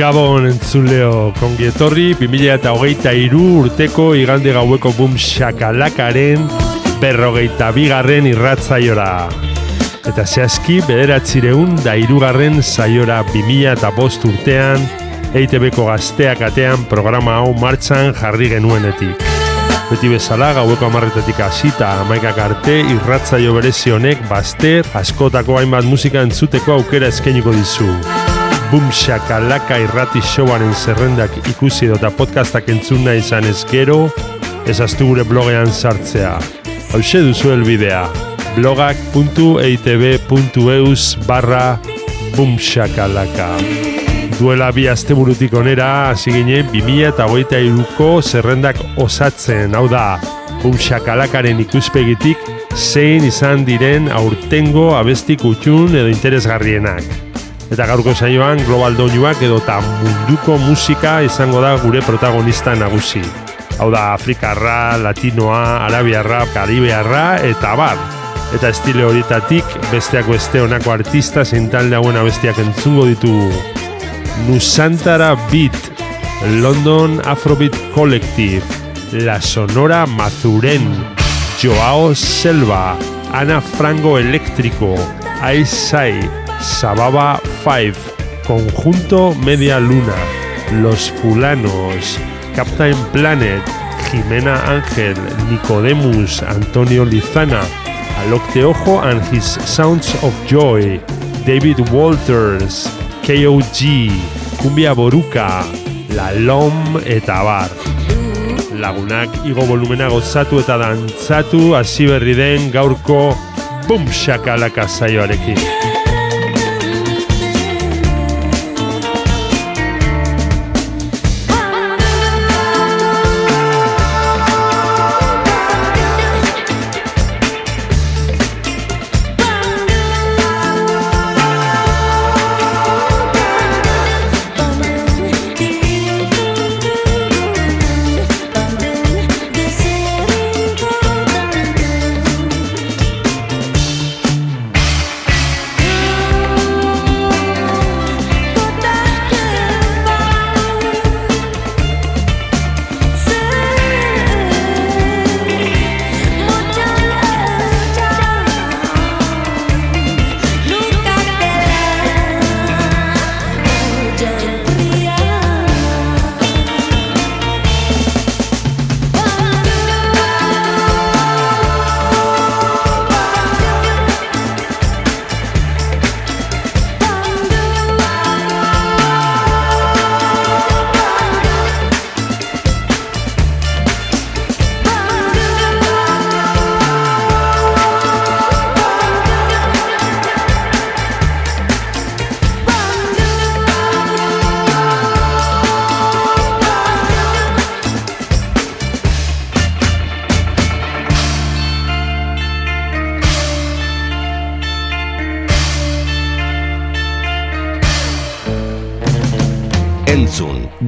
Gabon entzuleo kongi etorri 2008 iru urteko igande gaueko bum shakalakaren berrogeita bigarren irratzaiora. Eta zehazki bederatzireun da irugarren zaiora 2000 eta bost urtean EITB-ko gazteak atean programa hau martxan jarri genuenetik. Beti bezala gaueko amarretatik hasita amaikak arte irratzaio berezi honek bazter askotako hainbat musika entzuteko aukera eskainiko dizu. Boom Shakalaka irrati showaren zerrendak ikusi edo eta podcastak entzun nahi izan ez gero, ezaztu gure blogean sartzea. Hauxe duzu elbidea, blogak.eitb.eus barra Boom Shakalaka. Duela bi asteburutik onera, hasi ginen 2000 eta hogeita iruko zerrendak osatzen, hau da, Boom Shakalakaren ikuspegitik zein izan diren aurtengo abestik utxun edo interesgarrienak. Eta gaurko saioan global doinuak edo eta munduko musika izango da gure protagonista nagusi. Hau da Afrikarra, Latinoa, Arabiarra, Karibearra eta bar. Eta estile horitatik besteak beste honako artista zein talde hauen abestiak entzungo ditugu. Nusantara Beat, London Afrobeat Collective, La Sonora Mazuren, Joao Selva, Ana Frango Eléctrico, Aisai, Sababa 5, Conjunto Media Luna, Los Fulanos, Captain Planet, Jimena Ángel, Nicodemus, Antonio Lizana, Alok Teojo and his Sounds of Joy, David Walters, KOG, Cumbia Boruka, La Lom eta bar. Lagunak igo volumena gozatu eta dantzatu hasi berri den gaurko bum.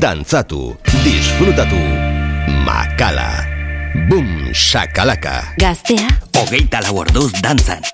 Dantzatu, disfrutatu. Makala. Boom, shakalaka. Gaztea. Hogeita lau orduz dantzan.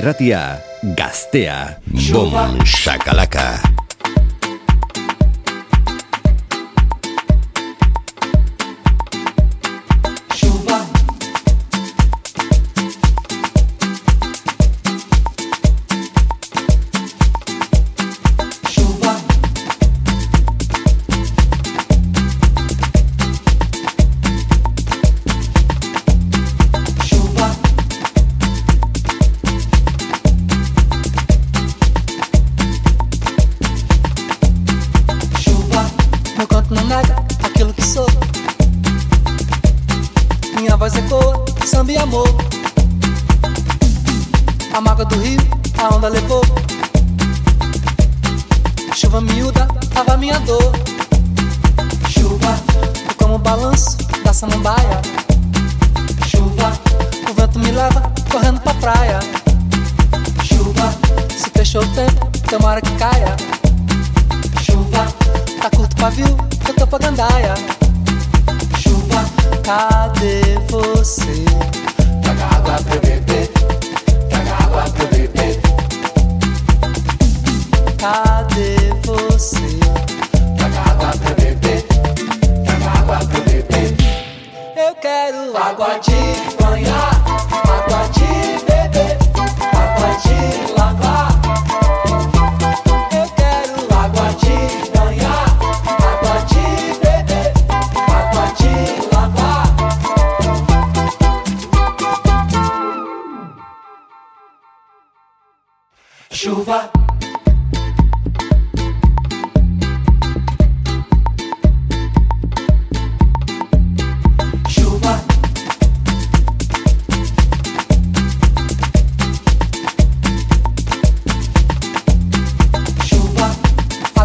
Irratia, gaztea, bom, shakalaka.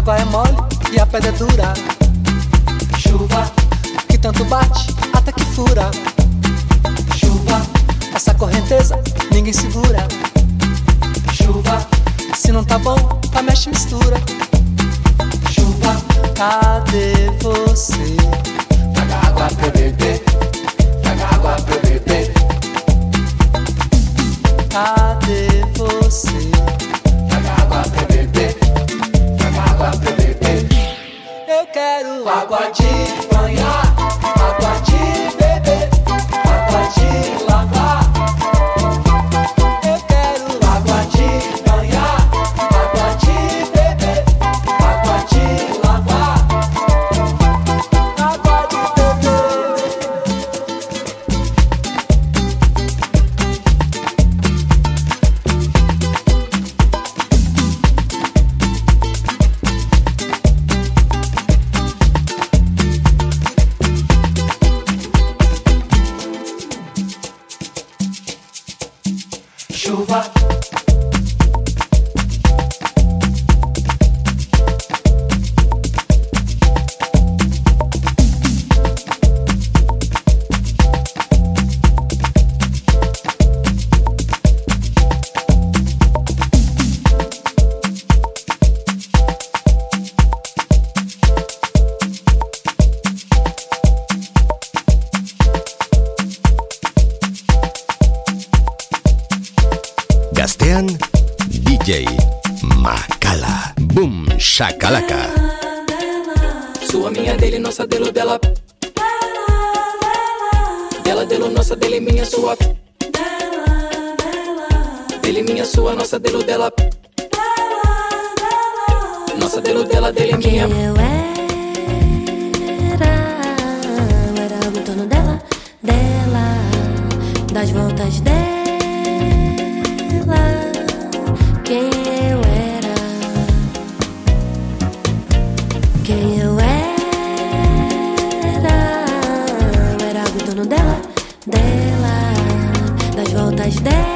água é mole e a pedra é dura. Chuva que tanto bate até que fura. Chuva, essa correnteza ninguém segura. Chuva, se não tá bom, tá mexe mistura. Chuva, cadê você? Traga água pra beber. Traga água pra beber. Cadê você? água Eu quero água de banhar, água de dele, nossa, dele, minha, sua. Dela, dela. Dele, minha, sua, nossa, dele, dela. Dela, dela. Nossa, dele, dela, dele, minha. Eu era, eu era algo em torno dela, dela, das voltas dela. Quem das dez.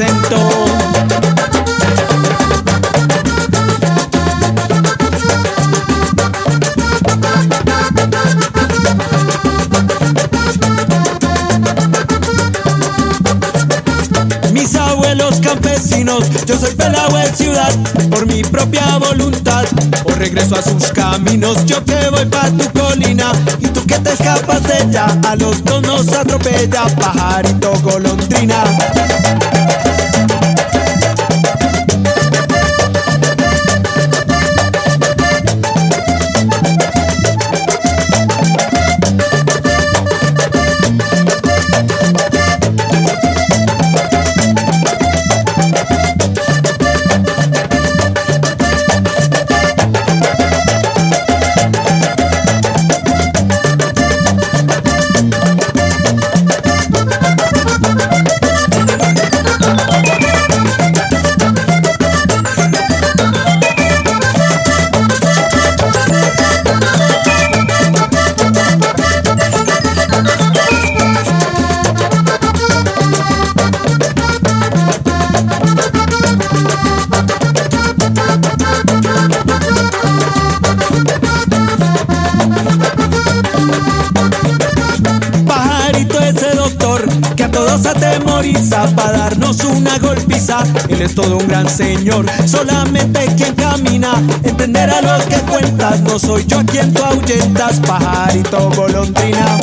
Mis abuelos campesinos, yo soy pelado en ciudad por mi propia voluntad. O regreso a sus caminos, yo que voy pa' tu colina y tú que te escapas de ella, a los dos nos atropella, pajarito golondrina. Es todo un gran señor, solamente quien camina entenderá lo que cuentas. No soy yo a quien tú ahuyentas, pajarito golondrina.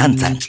Konstanza.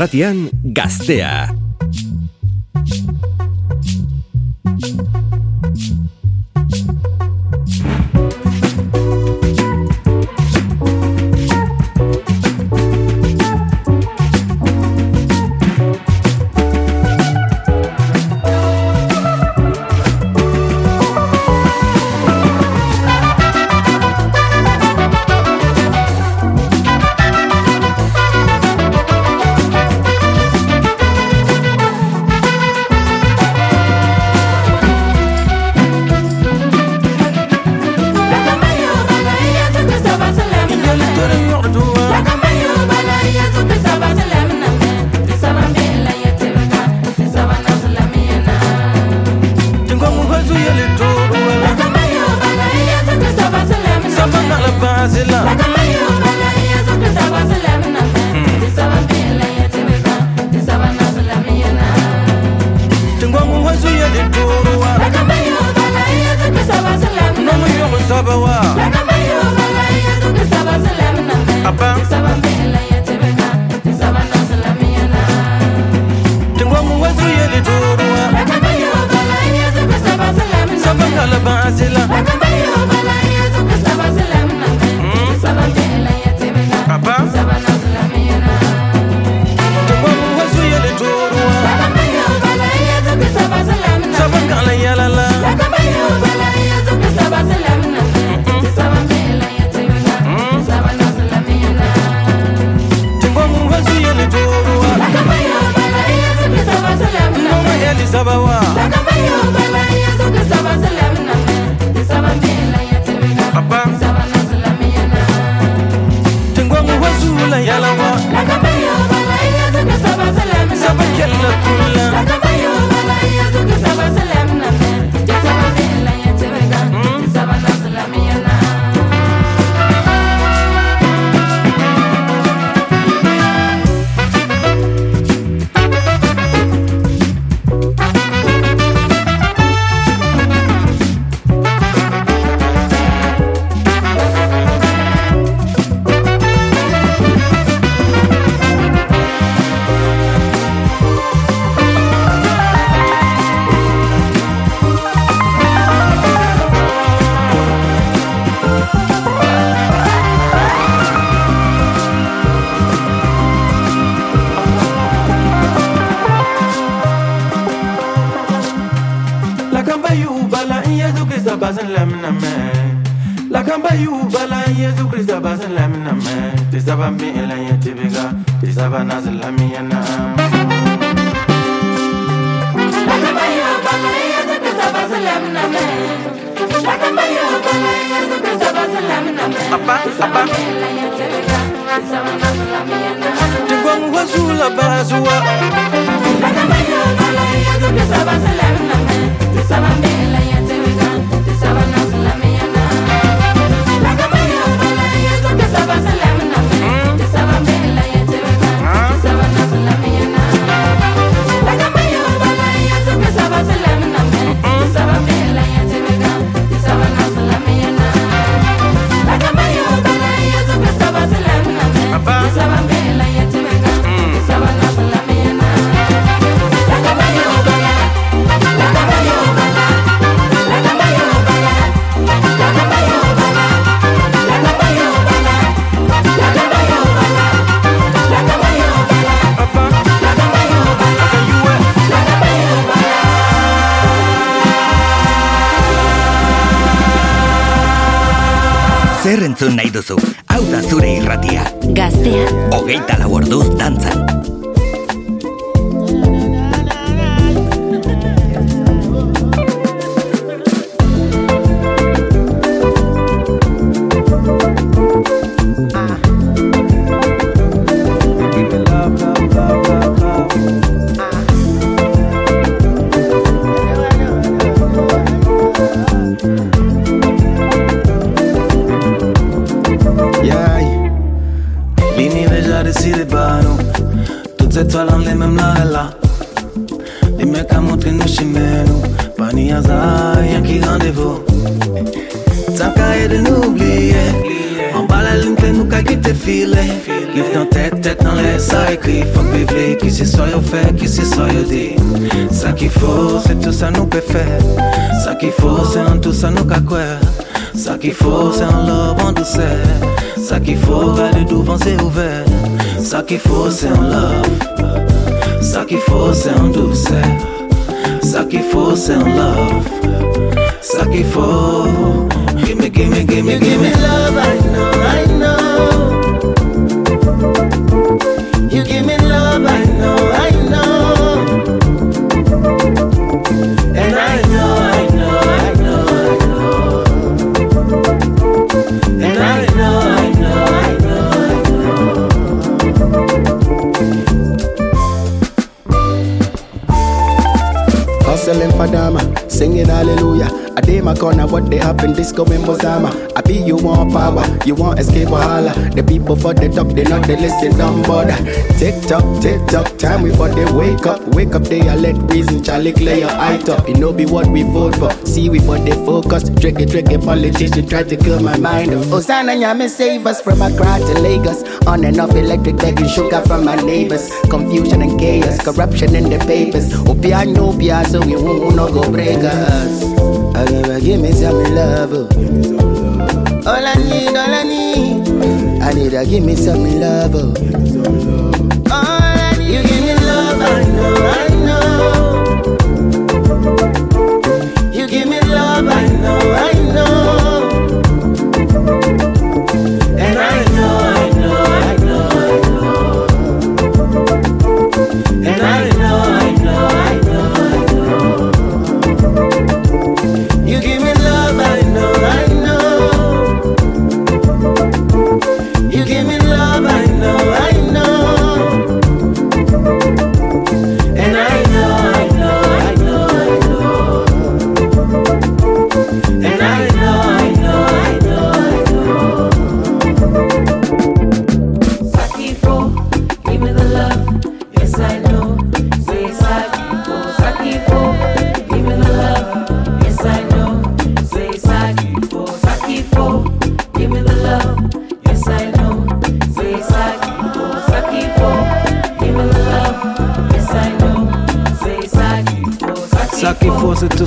Irratian gaztea. Entzun nahi duzu? Ça qu'il faut, c'est en love, en douceur. Ça qu'il faut, garder devant c'est ouvert. Ça qu'il faut, c'est en love. Ça qu'il faut, c'est en douceur. Ça qu'il faut, c'est en love. Ça qu'il faut. Gimme, gimme, gimme, gimme what they happen, disco in Mozama. I be you want power, you want escape wahala. The people for the top, they not they listen, don't bother. Tick tock, tick tock, time we for they wake up. Wake up, they are let reason, Charlie clear your eye top. You know be what we vote for. See we for they focus. Tricky, tricky politician try to kill my mind. Osana Nyame save us from Accra to Lagos. On and off electric begging sugar from my neighbors. Confusion and chaos, corruption in the papers. Opia no pia, so we won't no go break us. Never give me some love. All I need, all I need, I need to give me some love.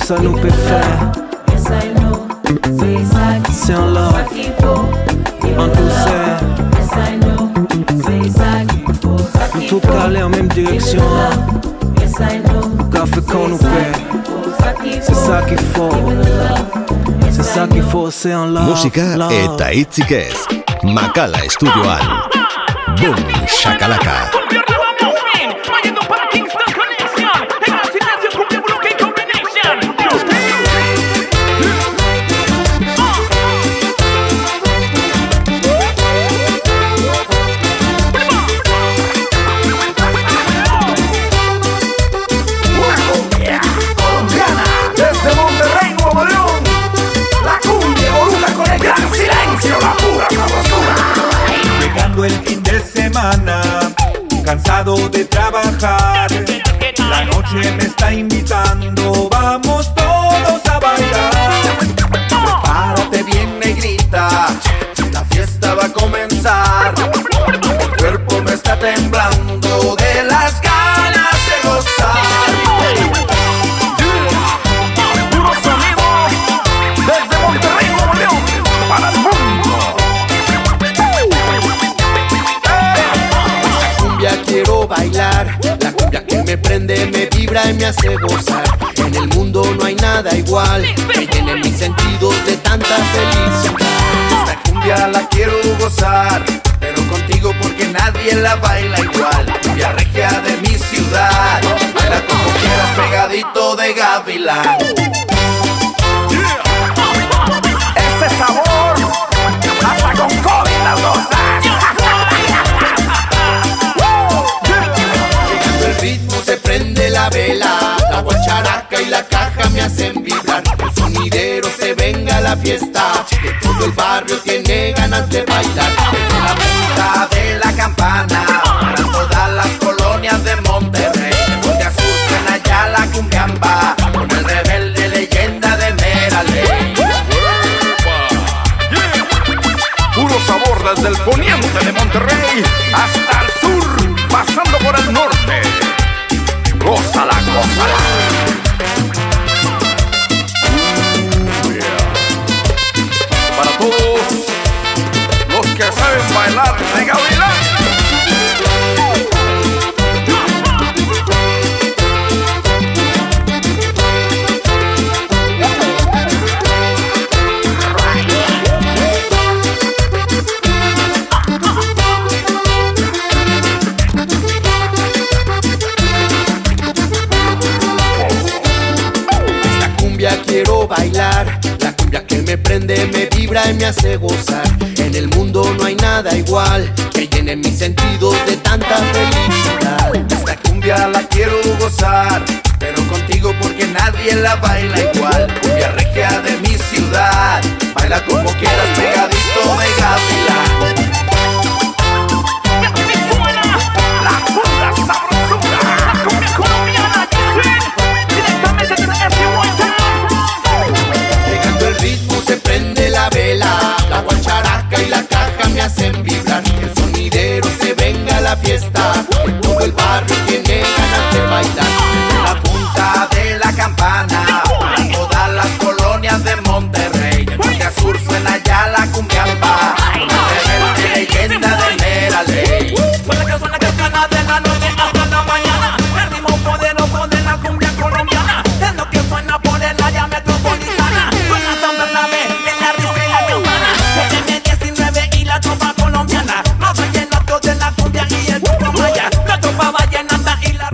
ça nous peut faire. C'est un love, en douceur. En tout cas, aller en même direction. Qu'on nous. C'est ça qu'il faut. C'est ça qu'il faut, c'est un love. Musika eta hitzik ez. Makala. Boom, shakalaka. De trabajar. La noche me hace. En el mundo no hay nada igual, que llene mis sentidos de tanta felicidad. Esta cumbia la quiero gozar, pero contigo porque nadie la baila igual. Cumbia regia de mi ciudad, baila como quieras pegadito de gavilán. Fiesta, que todo el barrio tiene ganas de bailar. Desde la punta de la campana, me hace. En el mundo no hay nada igual que llene mis sentidos de tanta felicidad. Esta cumbia la quiero gozar, pero contigo porque nadie la baila igual. Cumbia regia de mi ciudad, baila como quieras pegadito de.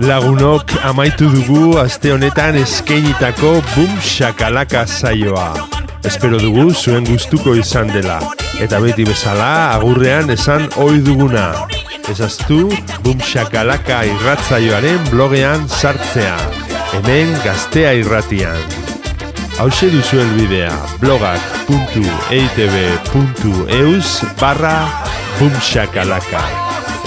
Lagunok amaitu dugu aste honetan eskeinitako Boom Shakalaka saioa. Espero dugu zuen gustuko izan dela. Eta beti bezala agurrean esan ohi duguna. Ezaztu Boom Shakalaka irratzaioaren blogean sartzea. Hemen gaztea irratian. Hauxe duzu elbidea blogak.eitb.eus barra bumshakalaka.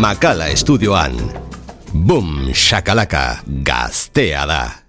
Makala estudioan. Boom, shakalaka, gaztea da.